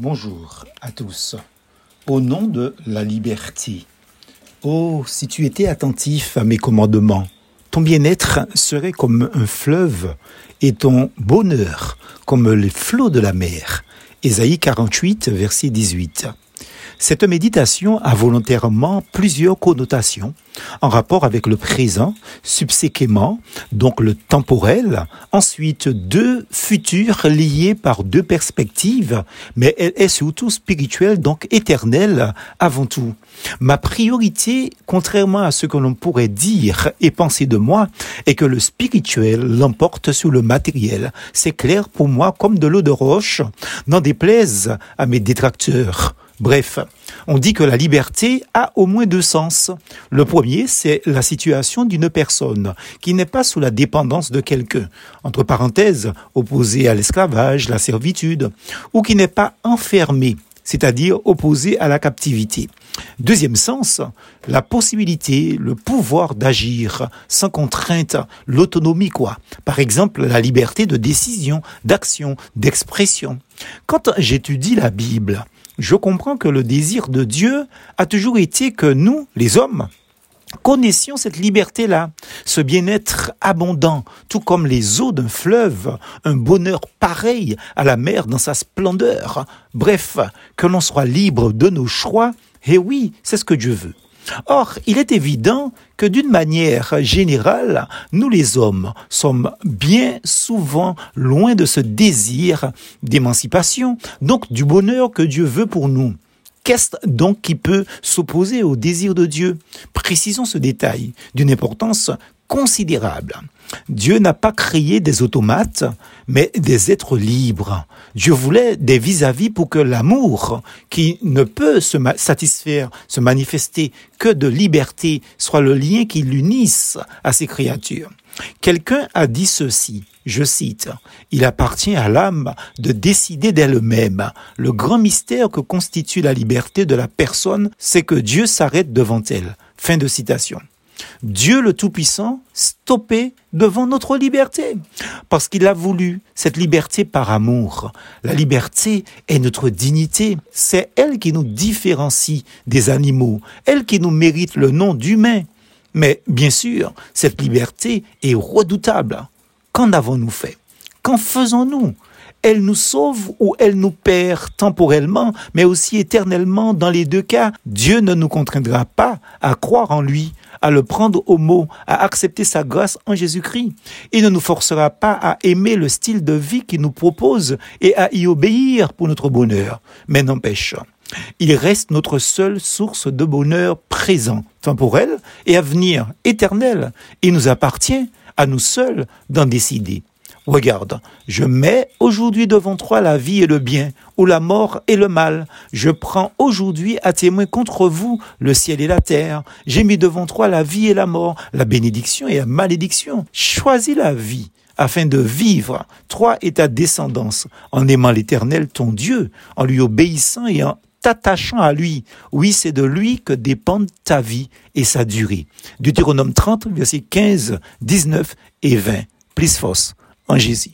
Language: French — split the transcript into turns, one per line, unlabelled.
Bonjour à tous. Au nom de la liberté. Oh, si tu étais attentif à mes commandements, ton bien-être serait comme un fleuve et ton bonheur comme les flots de la mer. Ésaïe 48, verset 18. Cette méditation a volontairement plusieurs connotations en rapport avec le présent, subséquemment, donc le temporel, ensuite deux futurs liés par deux perspectives, mais elle est surtout spirituelle, donc éternelle avant tout. Ma priorité, contrairement à ce que l'on pourrait dire et penser de moi, est que le spirituel l'emporte sur le matériel. C'est clair pour moi comme de l'eau de roche, n'en déplaise à mes détracteurs. Bref, on dit que la liberté a au moins deux sens. Le premier, c'est la situation d'une personne qui n'est pas sous la dépendance de quelqu'un, entre parenthèses, opposée à l'esclavage, la servitude, ou qui n'est pas enfermée, c'est-à-dire opposée à la captivité. Deuxième sens, la possibilité, le pouvoir d'agir sans contrainte, l'autonomie quoi. Par exemple, la liberté de décision, d'action, d'expression. Quand j'étudie la Bible, je comprends que le désir de Dieu a toujours été que nous, les hommes, connaissions cette liberté-là, ce bien-être abondant, tout comme les eaux d'un fleuve, un bonheur pareil à la mer dans sa splendeur. Bref, que l'on soit libre de nos choix, et oui, c'est ce que Dieu veut. Or, il est évident que d'une manière générale, nous les hommes sommes bien souvent loin de ce désir d'émancipation, donc du bonheur que Dieu veut pour nous. Qu'est-ce donc qui peut s'opposer au désir de Dieu? Précisons ce détail d'une importance considérable. Dieu n'a pas créé des automates, mais des êtres libres. Dieu voulait des vis-à-vis pour que l'amour, qui ne peut se satisfaire, se manifester que de liberté, soit le lien qui l'unisse à ses créatures. Quelqu'un a dit ceci, je cite, Il appartient à l'âme de décider d'elle-même. Le grand mystère que constitue la liberté de la personne, c'est que Dieu s'arrête devant elle. Fin de citation. Dieu le Tout-Puissant stoppé devant notre liberté, parce qu'il a voulu cette liberté par amour. La liberté est notre dignité, c'est elle qui nous différencie des animaux, elle qui nous mérite le nom d'humain. Mais bien sûr, cette liberté est redoutable. Qu'en avons-nous fait? Qu'en faisons-nous? Elle nous sauve ou elle nous perd temporellement, mais aussi éternellement. Dans les deux cas, Dieu ne nous contraindra pas à croire en lui, à le prendre au mot, à accepter sa grâce en Jésus-Christ. Il ne nous forcera pas à aimer le style de vie qu'il nous propose et à y obéir pour notre bonheur. Mais n'empêche, il reste notre seule source de bonheur présent, temporel et à venir, éternel. Il nous appartient à nous seuls d'en décider. Regarde, je mets aujourd'hui devant toi la vie et le bien, ou la mort et le mal. Je prends aujourd'hui à témoin contre vous le ciel et la terre. J'ai mis devant toi la vie et la mort, la bénédiction et la malédiction. Choisis la vie afin de vivre, toi et ta descendance, en aimant l'Éternel ton Dieu, en lui obéissant et en t'attachant à lui. Oui, c'est de lui que dépendent ta vie et sa durée. Deutéronome 30, versets 15, 19 et 20. Plus force en Jésus.